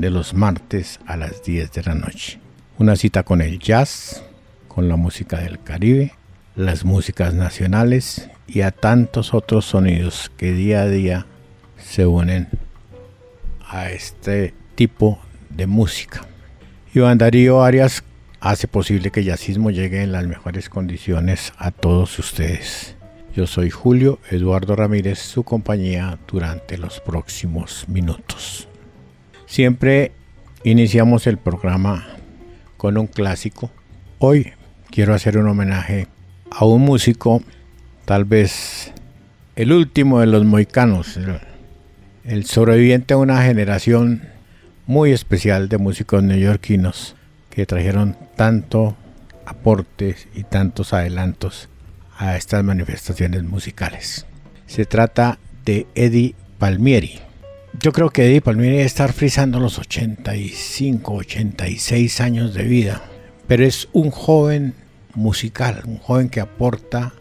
de los martes a las 10 de la noche. Una cita con el jazz, con la música del Caribe, las músicas nacionales y a tantos otros sonidos que día a día se unen a este tipo de música. Iván Darío Arias hace posible que el jazzismo llegue en las mejores condiciones a todos ustedes. Yo soy Julio Eduardo Ramírez, su compañía durante los próximos minutos. Siempre iniciamos el programa con un clásico. Hoy quiero hacer un homenaje a un músico, tal vez el último de los moicanos, el sobreviviente a una generación muy especial de músicos neoyorquinos que trajeron tanto aportes y tantos adelantos a estas manifestaciones musicales. Se trata de Eddie Palmieri. Yo creo que Eddie Palmieri debe estar frisando los 85, 86 años de vida, pero es un joven musical, un joven que aporta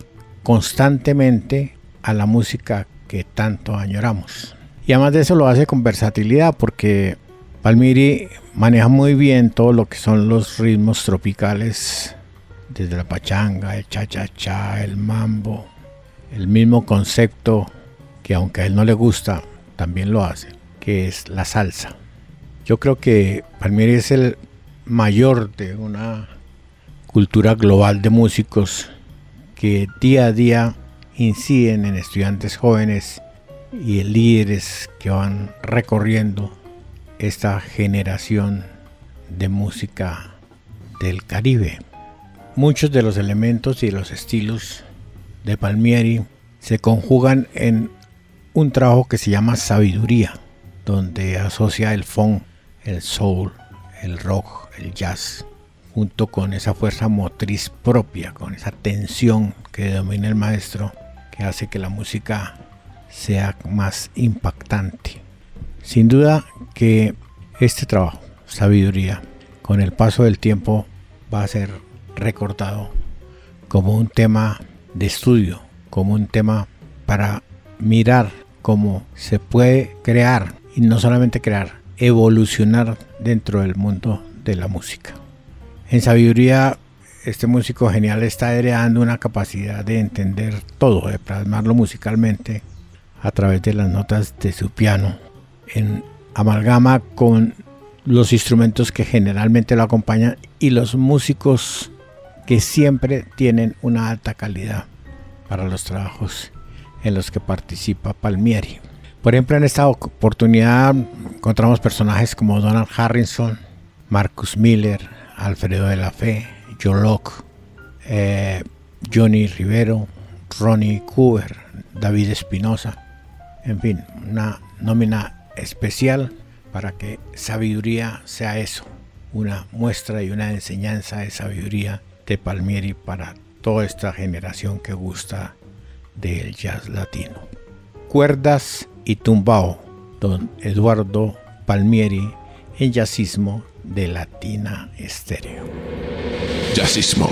constantemente a la música que tanto añoramos. Y además de eso lo hace con versatilidad porque Palmieri maneja muy bien todo lo que son los ritmos tropicales, desde la pachanga, el cha-cha-cha, el mambo, el mismo concepto que aunque a él no le gusta, también lo hace, que es la salsa. Yo creo que Palmieri es el mayor de una cultura global de músicos que día a día inciden en estudiantes jóvenes y líderes que van recorriendo esta generación de música del Caribe. Muchos de los elementos y los estilos de Palmieri se conjugan en un trabajo que se llama Sabiduría, donde asocia el funk, el soul, el rock, el jazz, junto con esa fuerza motriz propia, con esa tensión que domina el maestro, que hace que la música sea más impactante. Sin duda que este trabajo, Sabiduría, con el paso del tiempo va a ser recordado como un tema de estudio, como un tema para mirar cómo se puede crear, y no solamente crear, evolucionar dentro del mundo de la música. En sabiduría, este músico genial está heredando una capacidad de entender todo, de plasmarlo musicalmente a través de las notas de su piano, en amalgama con los instrumentos que generalmente lo acompañan y los músicos que siempre tienen una alta calidad para los trabajos en los que participa Palmieri. Por ejemplo, en esta oportunidad encontramos personajes como Donald Harrison, Marcus Miller, Alfredo de la Fe, Joe Locke, eh, Johnny Rivero, Ronnie Cooper, David Espinosa, en fin, una nómina especial para que sabiduría sea eso, una muestra y una enseñanza de sabiduría de Palmieri para toda esta generación que gusta del jazz latino. Cuerdas y tumbao, don Eduardo Palmieri en jazzismo de Latina Estéreo. Jazzismo.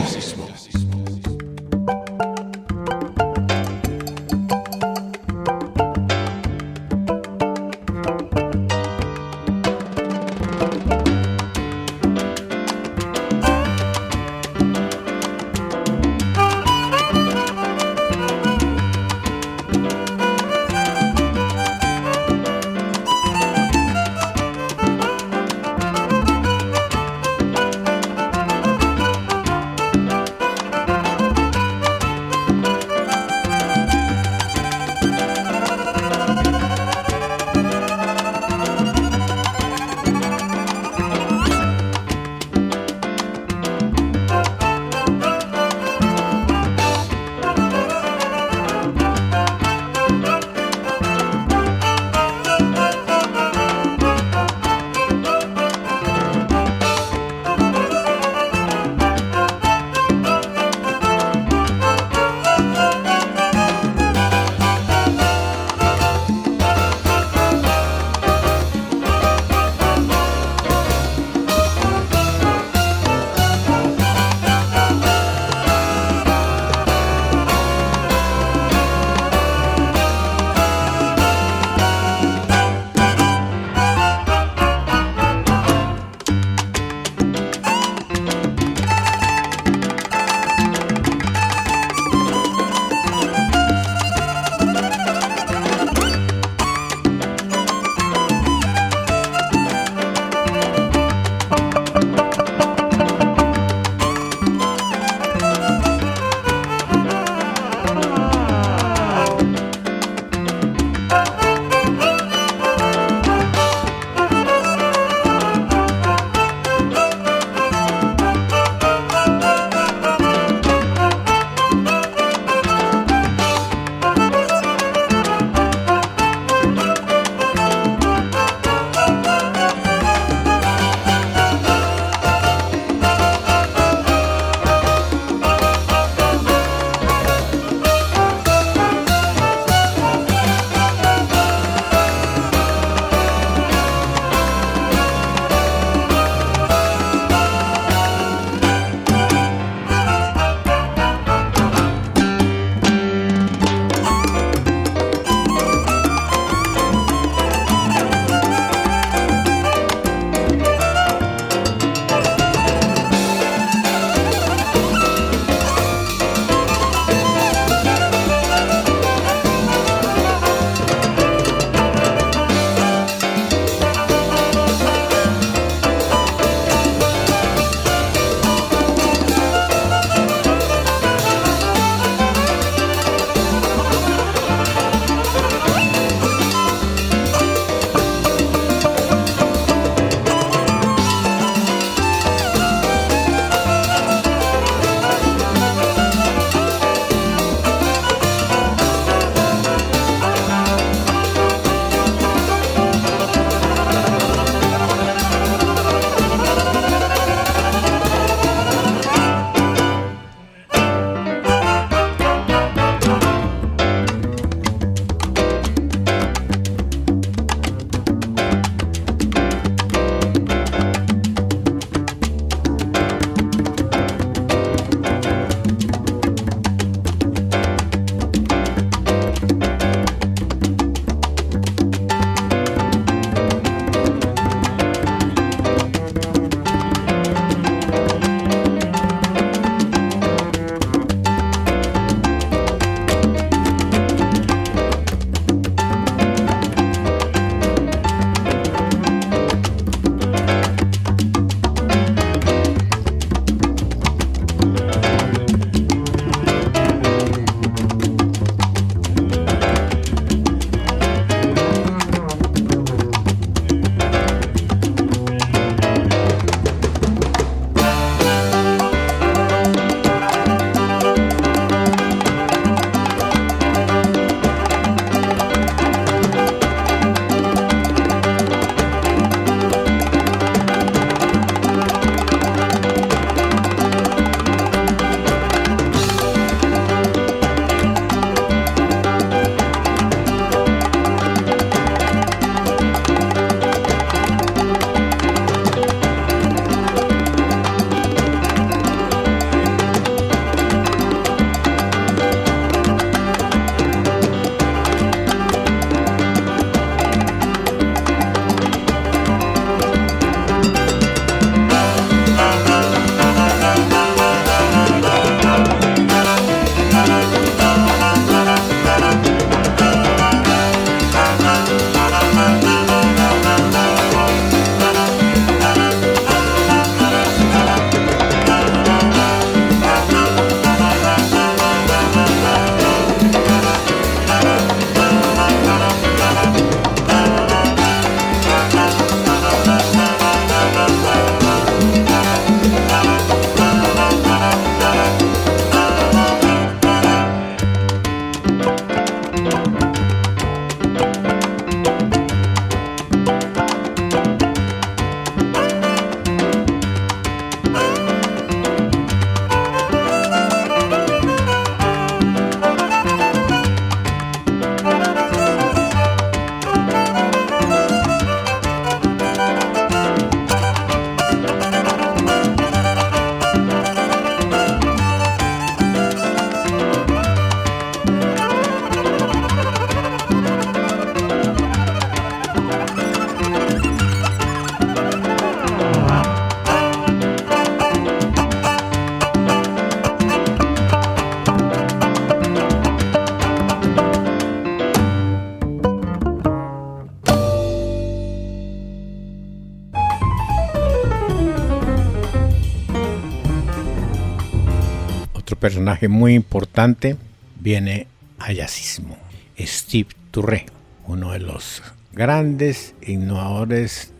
Personaje muy importante viene a jazzismo. Steve Turre, uno de los grandes innovadores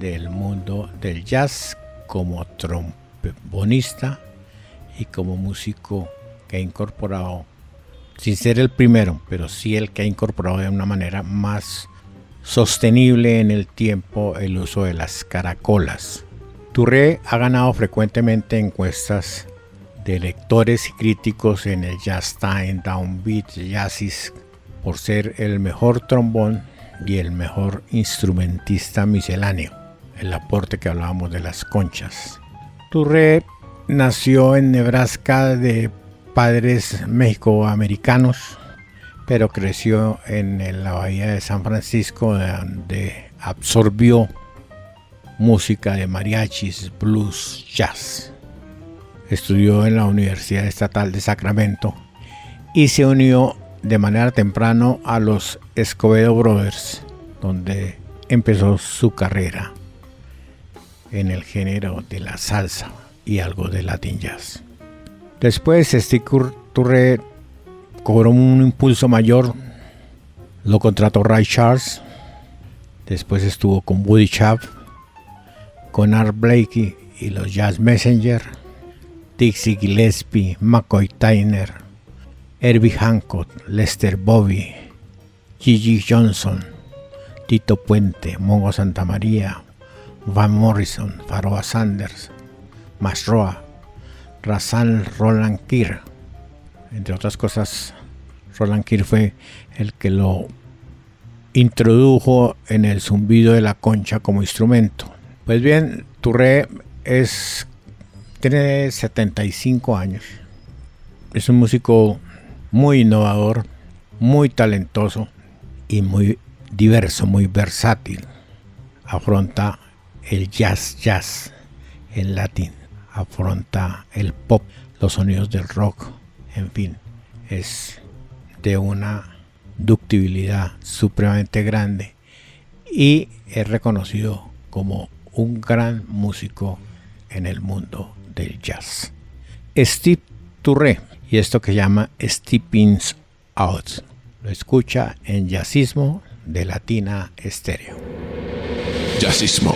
del mundo del jazz como trombonista y como músico que ha incorporado, sin ser el primero, pero sí el que ha incorporado de una manera más sostenible en el tiempo el uso de las caracolas. Touré ha ganado frecuentemente encuestas de lectores y críticos en el Jazz Time, Downbeat, Jazzis por ser el mejor trombón y el mejor instrumentista misceláneo, el aporte que hablábamos de las conchas. Touré nació en Nebraska de padres mexicoamericanos, pero creció en la bahía de San Francisco, donde absorbió música de mariachis, blues, jazz. Estudió en la Universidad Estatal de Sacramento y se unió de manera temprano a los Escobedo Brothers, donde empezó su carrera en el género de la salsa y algo de Latin Jazz. Después Steve Turre cobró un impulso mayor, lo contrató Ray Charles, después estuvo con Woody Chap, con Art Blakey y los Jazz Messenger, Dixie Gillespie, McCoy Tyner, Herbie Hancock, Lester Bobby, Gigi Johnson, Tito Puente, Mongo Santamaría, Van Morrison, Faroa Sanders, Masroa, Razan Roland Kir. Entre otras cosas, Roland Kir fue el que lo introdujo en el zumbido de la concha como instrumento. Pues bien, Touré es, tiene 75 años. Es un músico muy innovador, muy talentoso y muy diverso, muy versátil. Afronta el jazz jazz, el latín, afronta el pop, los sonidos del rock, en fin, es de una ductibilidad supremamente grande y es reconocido como un gran músico en el mundo del jazz. Steve Touré y esto que llama Steppings Out. Lo escucha en Jazzismo de Latina Estéreo. Jazzismo.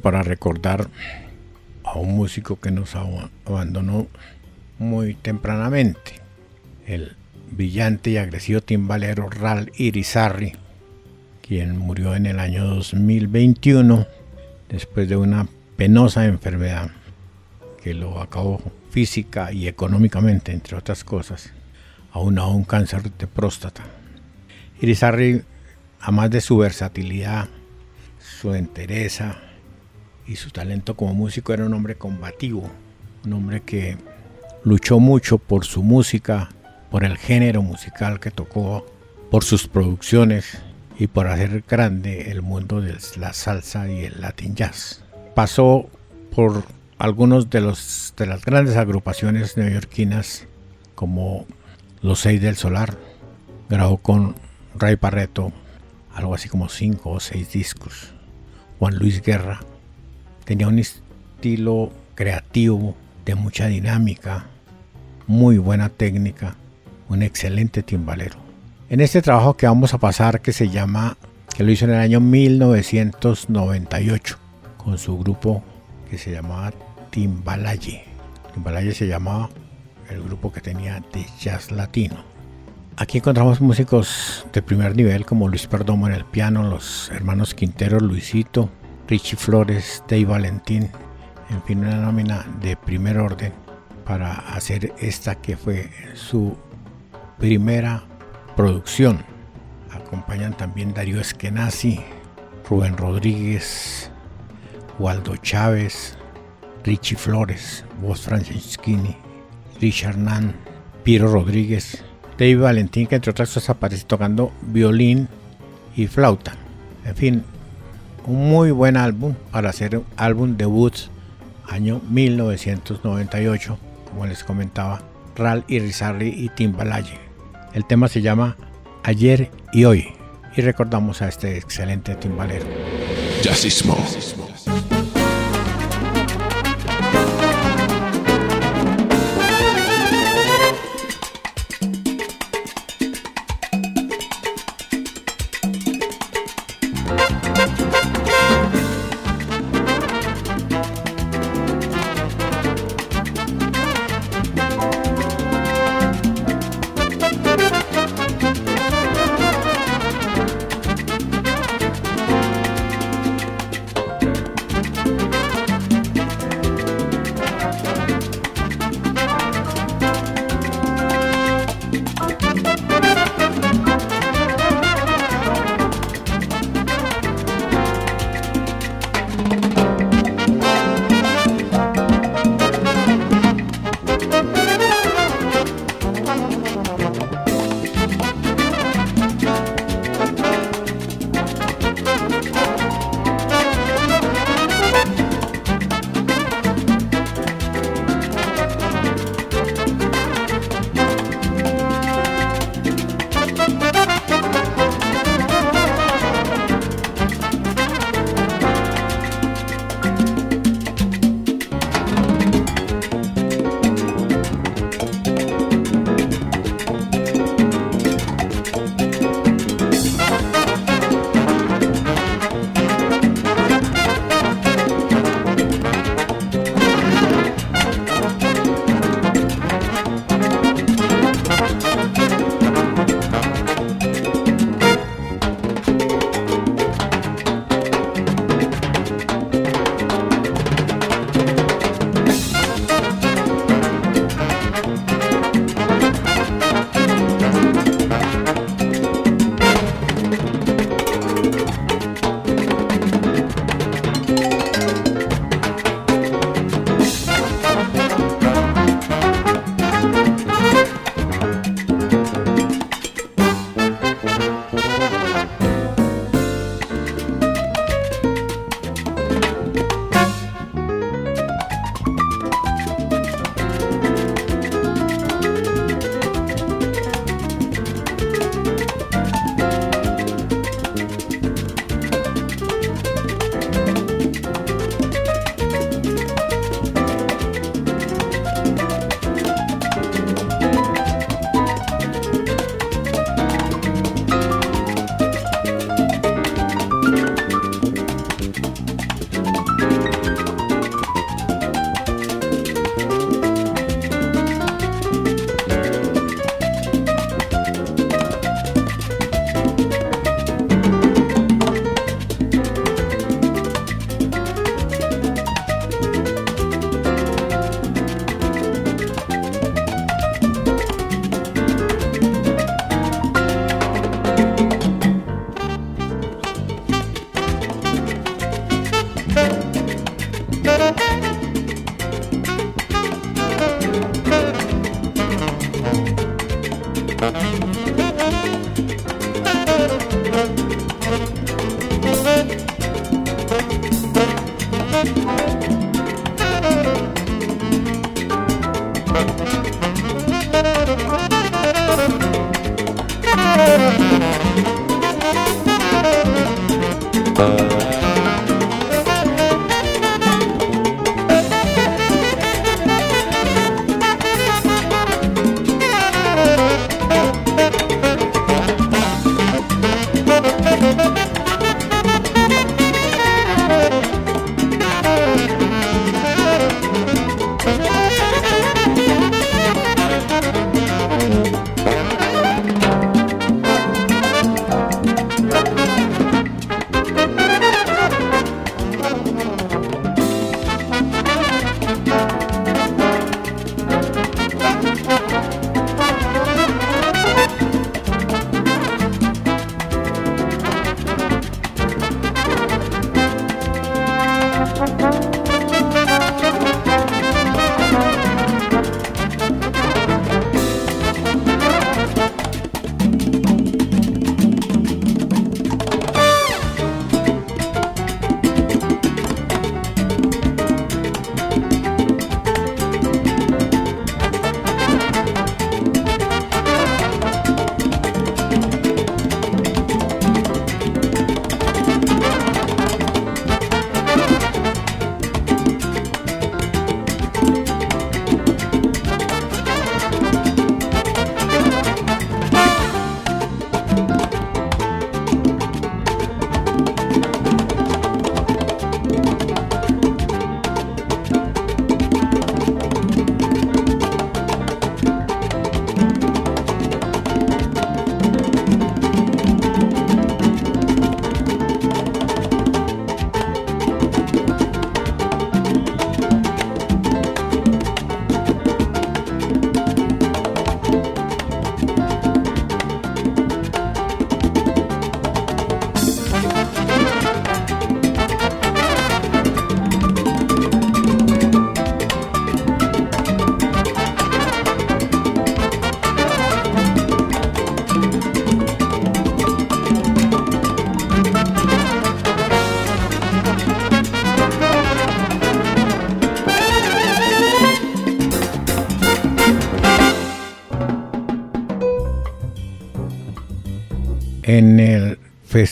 Para recordar a un músico que nos abandonó muy tempranamente, el brillante y agresivo timbalero Ral Irizarry, quien murió en el año 2021 después de una penosa enfermedad que lo acabó física y económicamente, entre otras cosas, aún a un cáncer de próstata. Irizarry, además de su versatilidad, su entereza y su talento como músico, era un hombre combativo, un hombre que luchó mucho por su música, por el género musical que tocó, por sus producciones y por hacer grande el mundo de la salsa y el latin jazz. Pasó por algunos de, los, de las grandes agrupaciones neoyorquinas como Los Seis del Solar. Grabó con Ray Barreto algo así como cinco o seis discos. Juan Luis Guerra tenía un estilo creativo de mucha dinámica, muy buena técnica, un excelente timbalero. En este trabajo que vamos a pasar que se llama, que lo hizo en el año 1998 con su grupo que se llamaba Timbalaye. Timbalaye se llamaba el grupo que tenía de jazz latino. Aquí encontramos músicos de primer nivel como Luis Perdomo en el piano, los hermanos Quintero, Luisito, Richie Flores, Dave Valentín, en fin, una nómina de primer orden para hacer esta que fue su primera producción. Acompañan también Darío Eskenazi, Rubén Rodríguez, Waldo Chávez, Richie Flores, voz Franceschini, Richard Nan, Piero Rodríguez, David Valentín, que entre otras cosas aparece tocando violín y flauta. En fin, un muy buen álbum para hacer un álbum debut año 1998, como les comentaba, Ral Irizarry y Timbalaye. El tema se llama Ayer y Hoy y recordamos a este excelente timbalero. Jazzismo.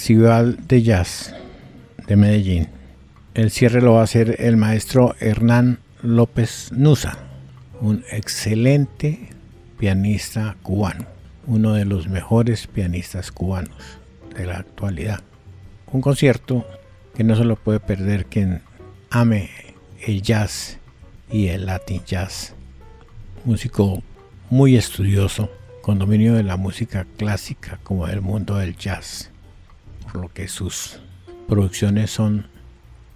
Festival de Jazz de Medellín. El cierre lo va a hacer el maestro Hernán López Nusa, un excelente pianista cubano, uno de los mejores pianistas cubanos de la actualidad. Un concierto que no se lo puede perder quien ame el jazz y el latin jazz. Músico muy estudioso, con dominio de la música clásica como del mundo del jazz, por lo que sus producciones son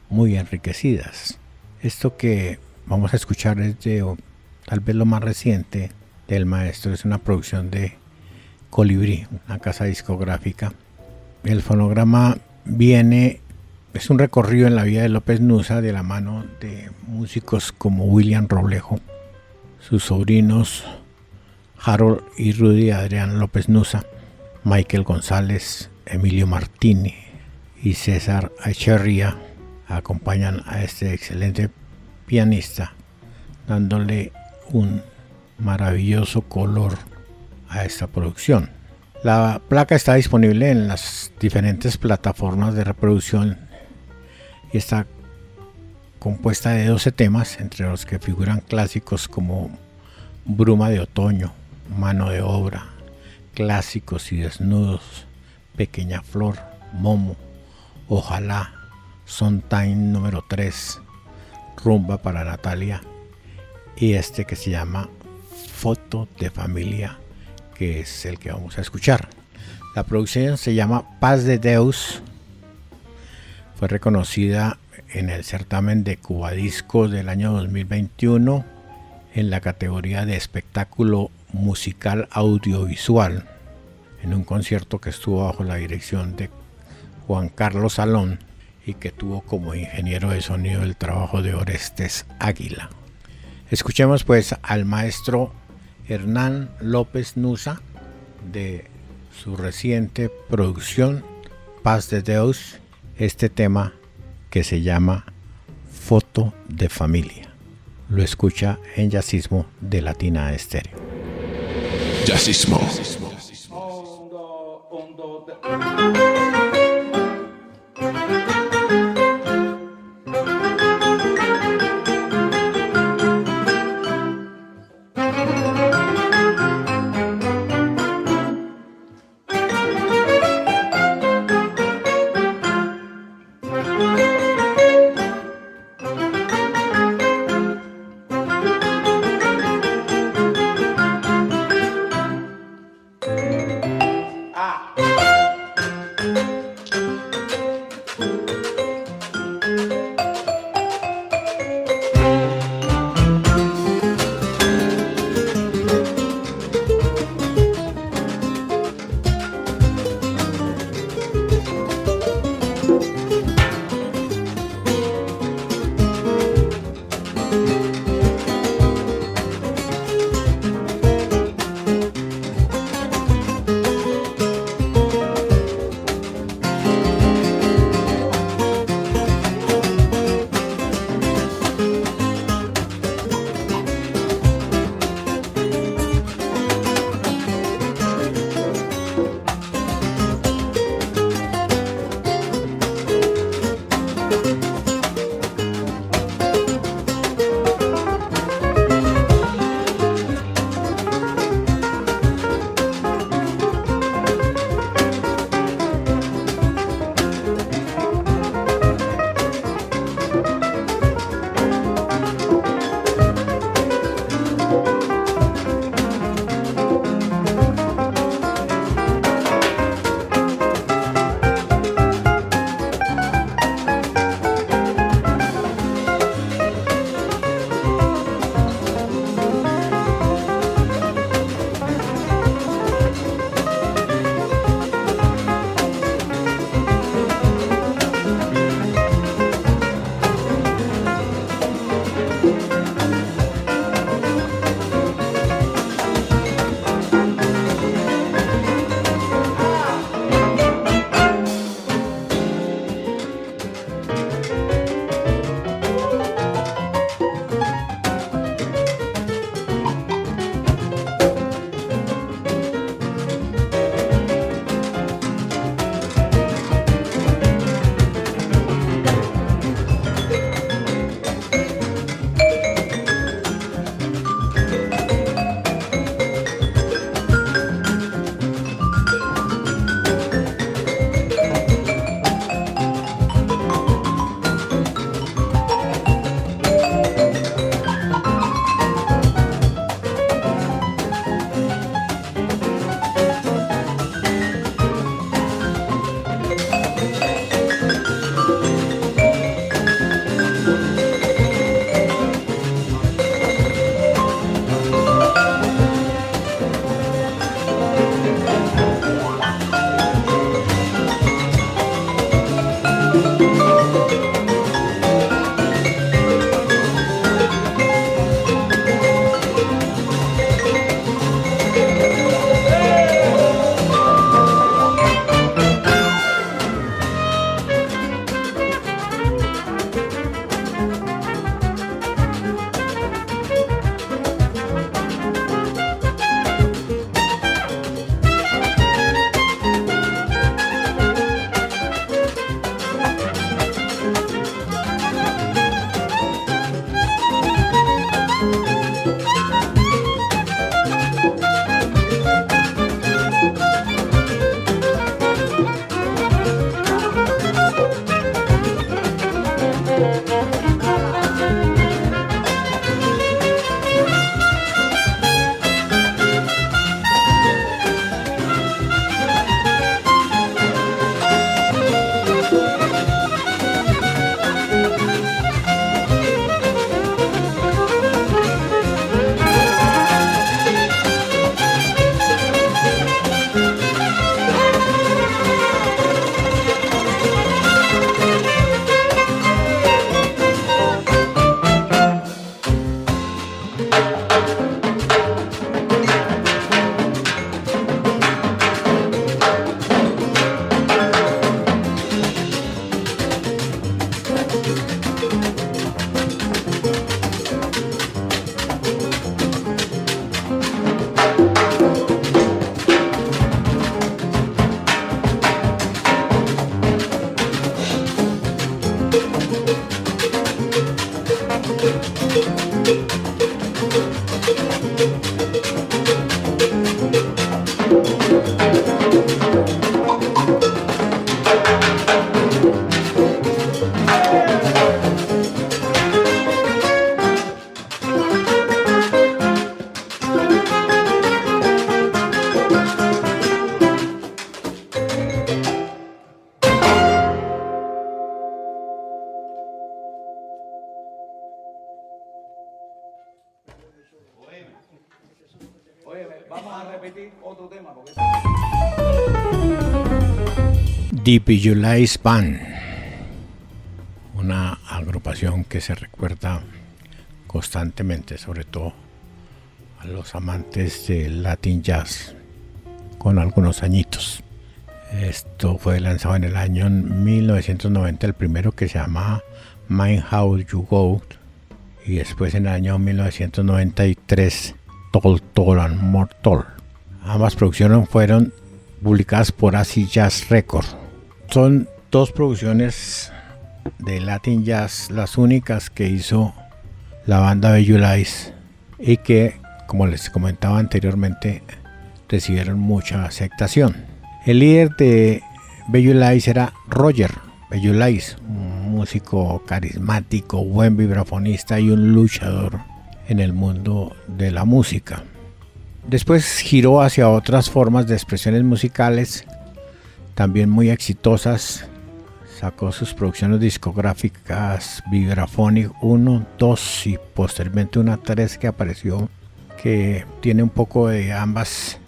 muy enriquecidas. Esto que vamos a escuchar es de tal vez lo más reciente del maestro, es una producción de Colibrí, una casa discográfica. El fonograma viene, es un recorrido en la vida de López Nusa de la mano de músicos como William Roblejo, sus sobrinos Harold y Rudy Adrián López Nusa, Michael González, Emilio Martini y César Echeverría acompañan a este excelente pianista, dándole un maravilloso color a esta producción. La placa está disponible en las diferentes plataformas de reproducción y está compuesta de 12 temas, entre los que figuran clásicos como Bruma de Otoño, Mano de Obra, Clásicos y Desnudos, Pequeña Flor, Momo, Ojalá, son Time número 3, Rumba para Natalia y este que se llama Foto de Familia, que es el que vamos a escuchar. La producción se llama Paz de Deus. Fue reconocida en el certamen de Cubadisco del año 2021 en la categoría de espectáculo musical audiovisual en un concierto que estuvo bajo la dirección de Juan Carlos Salón y que tuvo como ingeniero de sonido el trabajo de Orestes Águila. Escuchemos pues al maestro Hernán López Nusa de su reciente producción Paz de Deus, este tema que se llama Foto de Familia. Lo escucha en Yacismo de Latina Estéreo. Yacismo. Vamos Deep Visualize Band, una agrupación que se recuerda constantemente, sobre todo a los amantes del Latin Jazz, con algunos añitos. Esto fue lanzado en el año 1990, el primero que se llama Mind How You Go, y después en el año 1993 Tol Tol and Mortal. Ambas producciones fueron publicadas por Acid Jazz Records. Son dos producciones de Latin Jazz, las únicas que hizo la banda Lies y que, como les comentaba anteriormente, recibieron mucha aceptación. El líder de Lies era Roger Lies, un músico carismático, buen vibrafonista y un luchador en el mundo de la música. Después giró hacia otras formas de expresiones musicales, también muy exitosas. Sacó sus producciones discográficas Vibraphonic 1, 2 y posteriormente una 3 que apareció que tiene un poco de ambas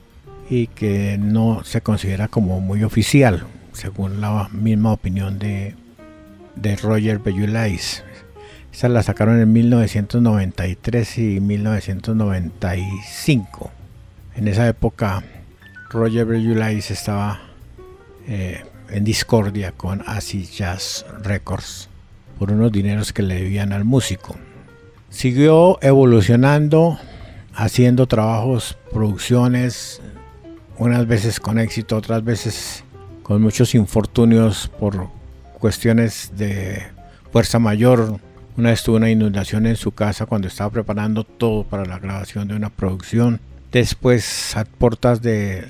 y que no se considera como muy oficial, según la misma opinión de, de Roger Bellulais. Esa la sacaron en 1993 y 1995. En esa época Roger Bellulais estaba eh, en discordia con Acid Jazz Records por unos dineros que le debían al músico. Siguió evolucionando, haciendo trabajos, producciones, unas veces con éxito, otras veces con muchos infortunios por cuestiones de fuerza mayor, una vez tuvo una inundación en su casa cuando estaba preparando todo para la grabación de una producción. Después, a puertas de,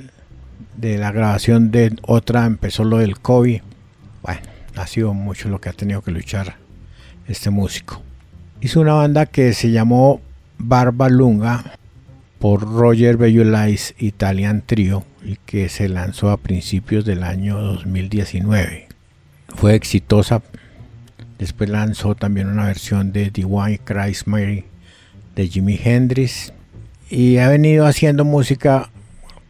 de la grabación de otra, empezó lo del COVID. Bueno, ha sido mucho lo que ha tenido que luchar este músico. Hizo una banda que se llamó Barba Lunga por Roger Bellulais Italian Trio y que se lanzó a principios del año 2019. Fue exitosa Después lanzó también una versión de Divine Christ Mary de Jimi Hendrix. Y ha venido haciendo música,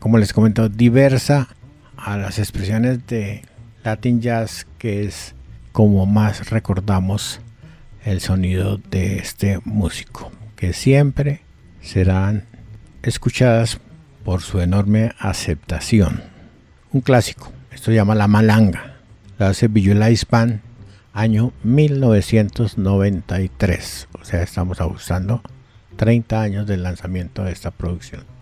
como les comento, diversa a las expresiones de Latin Jazz, que es como más recordamos el sonido de este músico, que siempre serán escuchadas por su enorme aceptación. Un clásico, esto se llama La Malanga, la hace Visualize Band año 1993. O sea, estamos ajustando 30 años del lanzamiento de esta producción.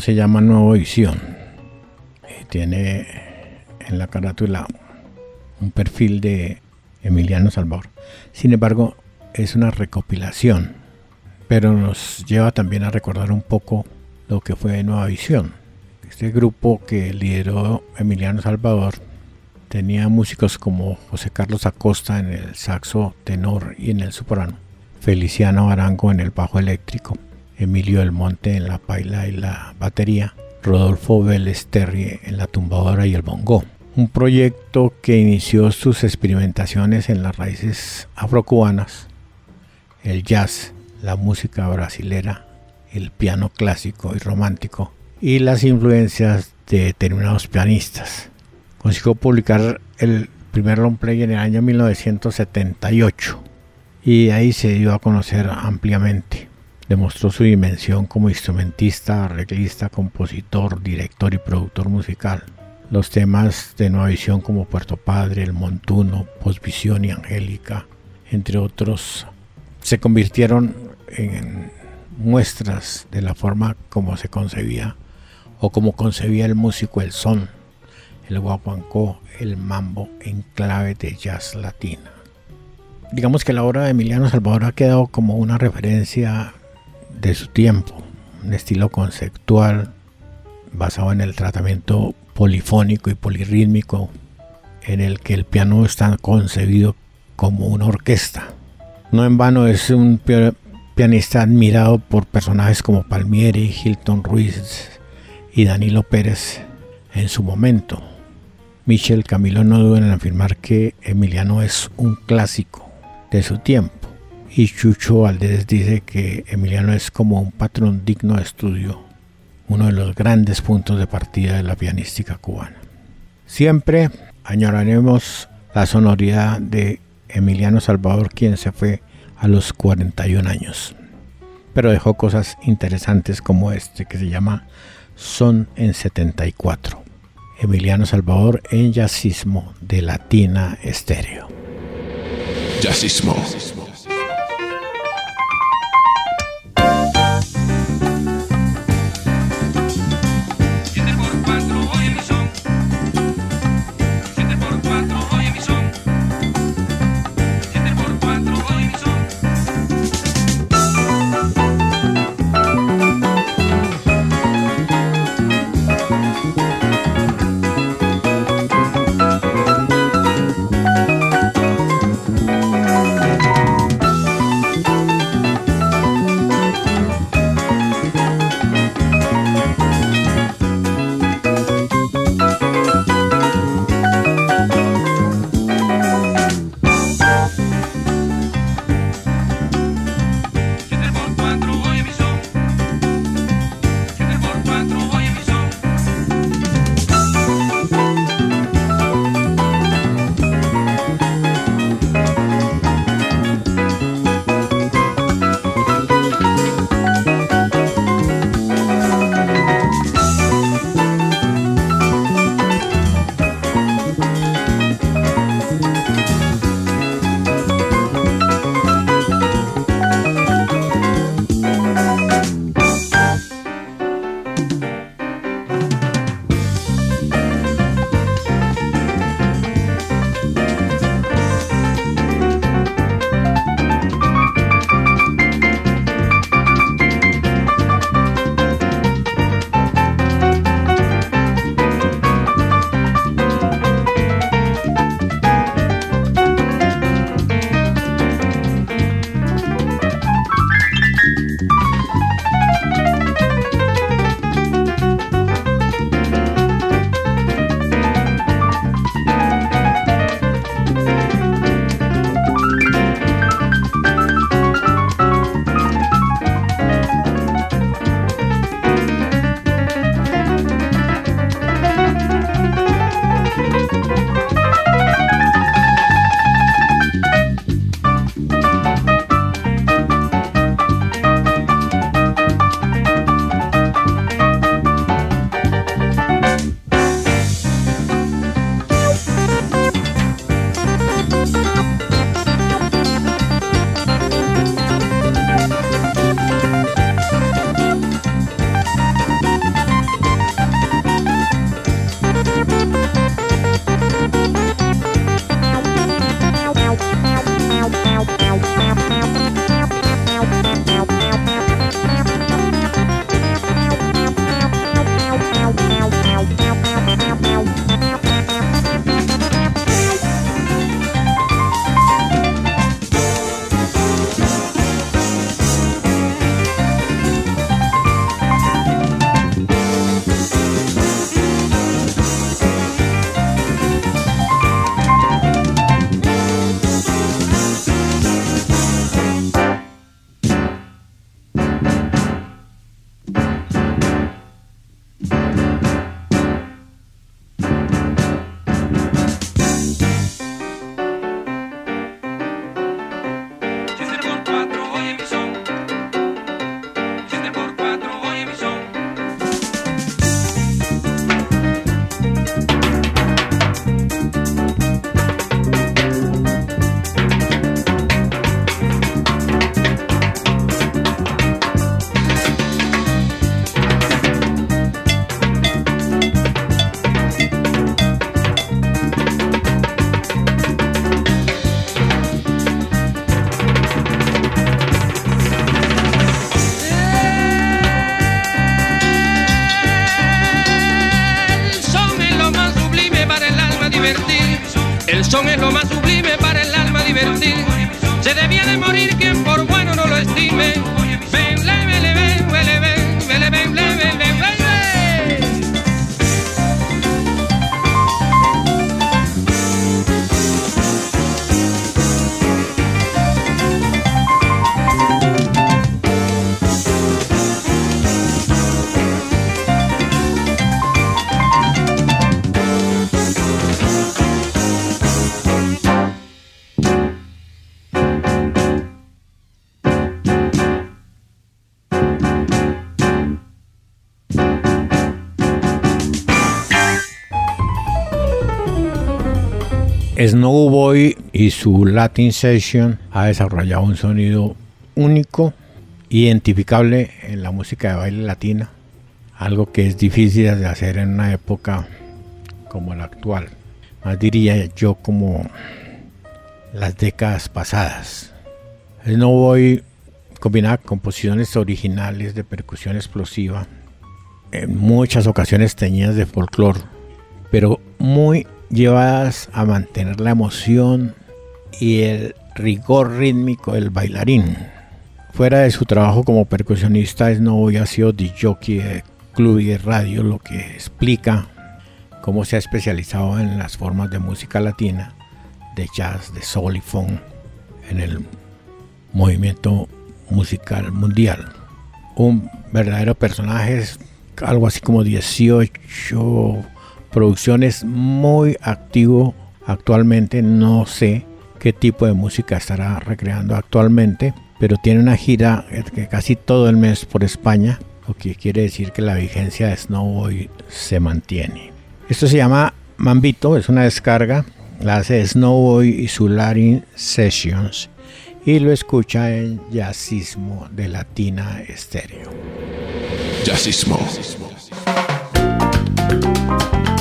Se llama Nueva Visión. tiene en la carátula un perfil de Emiliano Salvador. Sin embargo, es una recopilación, pero nos lleva también a recordar un poco lo que fue Nueva Visión. Este grupo que lideró Emiliano Salvador tenía músicos como José Carlos Acosta en el saxo tenor y en el soprano, Feliciano Arango en el bajo eléctrico, Emilio del Monte en la paila y la batería, Rodolfo Vélez en la tumbadora y el bongo. Un proyecto que inició sus experimentaciones en las raíces afrocubanas, el jazz, la música brasilera, el piano clásico y romántico y las influencias de determinados pianistas. Consiguió publicar el primer long en el año 1978 y ahí se dio a conocer ampliamente. Demostró su dimensión como instrumentista, arreglista, compositor, director y productor musical. Los temas de Nueva Visión como Puerto Padre, El Montuno, Posvisión y Angélica, entre otros, se convirtieron en muestras de la forma como se concebía o como concebía el músico el son, el guapanco, el mambo en clave de jazz latina. Digamos que la obra de Emiliano Salvador ha quedado como una referencia de su tiempo, un estilo conceptual basado en el tratamiento polifónico y polirrítmico, en el que el piano está concebido como una orquesta. No en vano es un pianista admirado por personajes como Palmieri, Hilton Ruiz y Danilo Pérez en su momento. Michel Camilo no duda en afirmar que Emiliano es un clásico de su tiempo y Chucho Valdés dice que Emiliano es como un patrón digno de estudio, uno de los grandes puntos de partida de la pianística cubana. Siempre añoraremos la sonoridad de Emiliano Salvador, quien se fue a los 41 años, pero dejó cosas interesantes como este que se llama Son en 74. Emiliano Salvador en Jazzismo de Latina Estéreo. Jazzismo. Snowboy y su Latin Session ha desarrollado un sonido único, identificable en la música de baile latina, algo que es difícil de hacer en una época como la actual, más diría yo como las décadas pasadas. Snowboy combinaba composiciones originales de percusión explosiva, en muchas ocasiones teñidas de folclore, pero muy llevadas a mantener la emoción y el rigor rítmico del bailarín. Fuera de su trabajo como percusionista, Snowy ha sido jockey de club y de radio, lo que explica cómo se ha especializado en las formas de música latina, de jazz, de soul y funk en el movimiento musical mundial. Un verdadero personaje, algo así como 18 producciones muy activo actualmente. No sé qué tipo de música estará recreando actualmente, pero tiene una gira casi todo el mes por España, lo que quiere decir que la vigencia de Snowboy se mantiene. Esto se llama Mambito, es una descarga, la hace Snowboy y su Latin Sessions y lo escucha en Jazzismo de Latina Estéreo. Bueno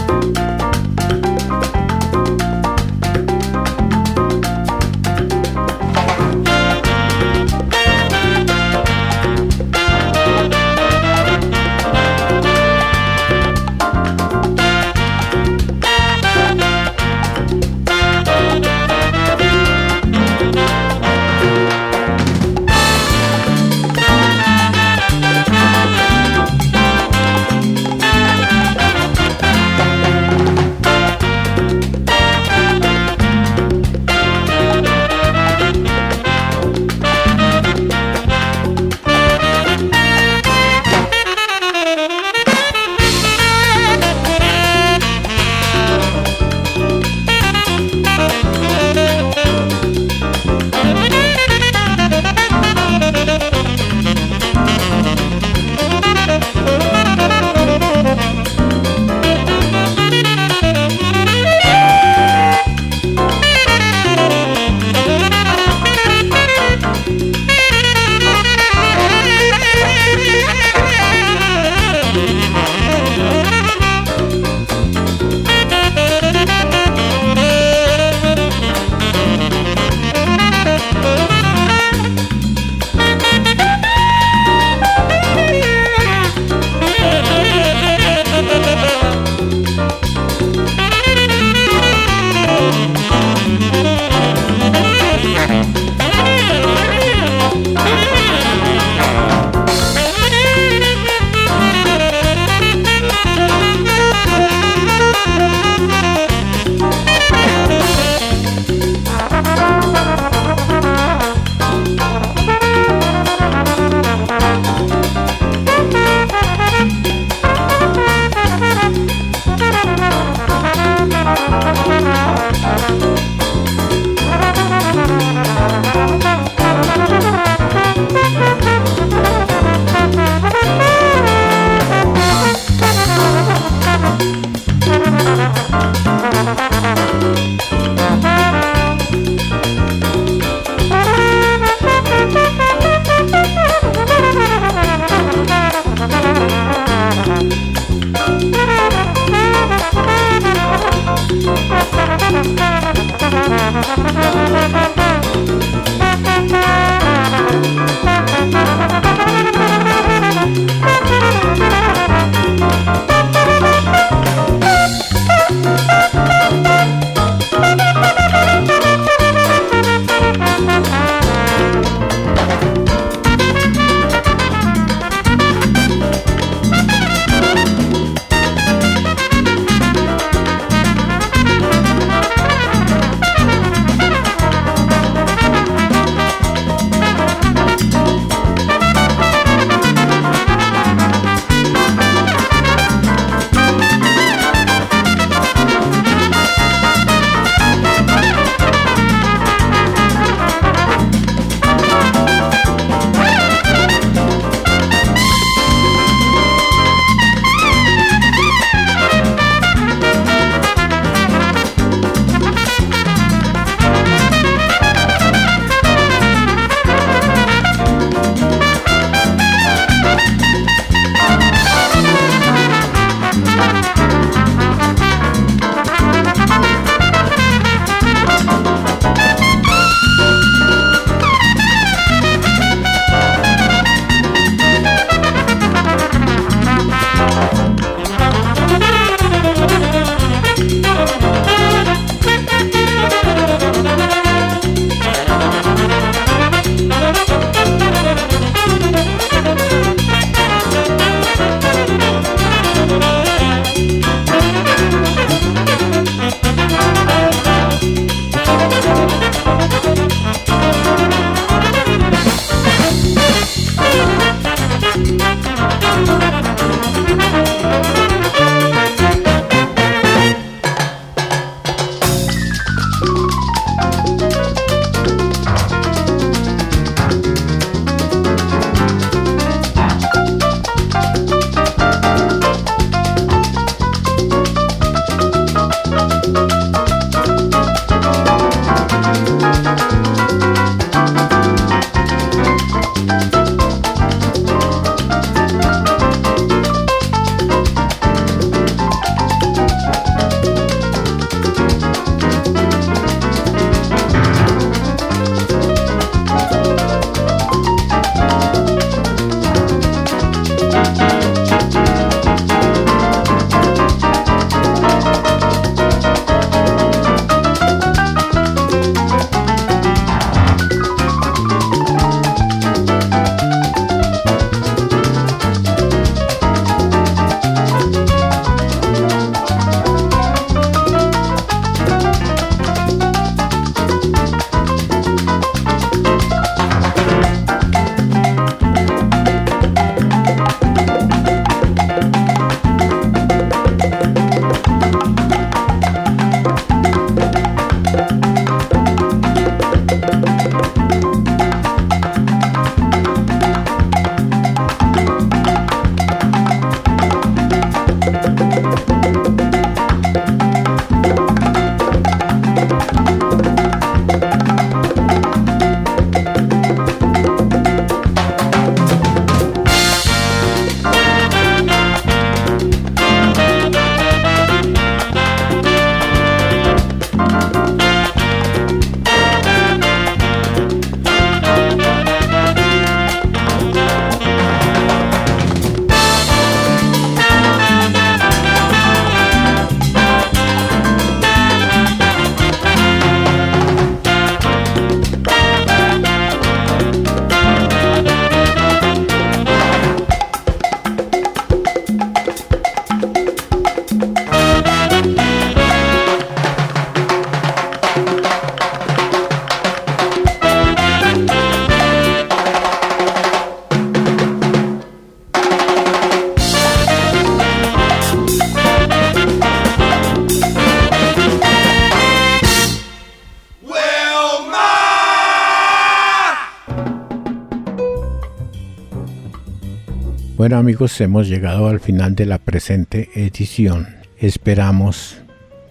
amigos, hemos llegado al final de la presente edición. Esperamos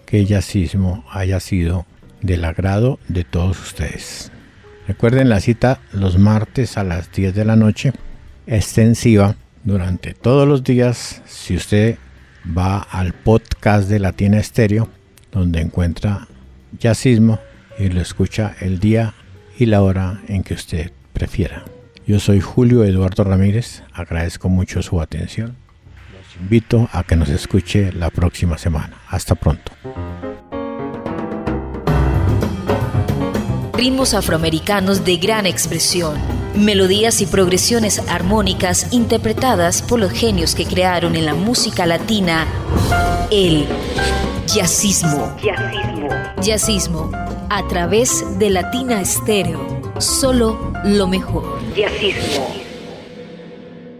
que el jazzismo haya sido del agrado de todos ustedes. Recuerden la cita los martes a las 10 de la noche, extensiva durante todos los días. Si usted va al podcast de Latina Estéreo, donde encuentra jazzismo y lo escucha el día y la hora en que usted prefiera. Yo soy Julio Eduardo Ramírez, agradezco mucho su atención. Los invito a que nos escuche la próxima semana. Hasta pronto. Ritmos afroamericanos de gran expresión, melodías y progresiones armónicas interpretadas por los genios que crearon en la música latina el jazzismo. Jazzismo. Jazzismo a través de Latina Estéreo. Solo lo mejor.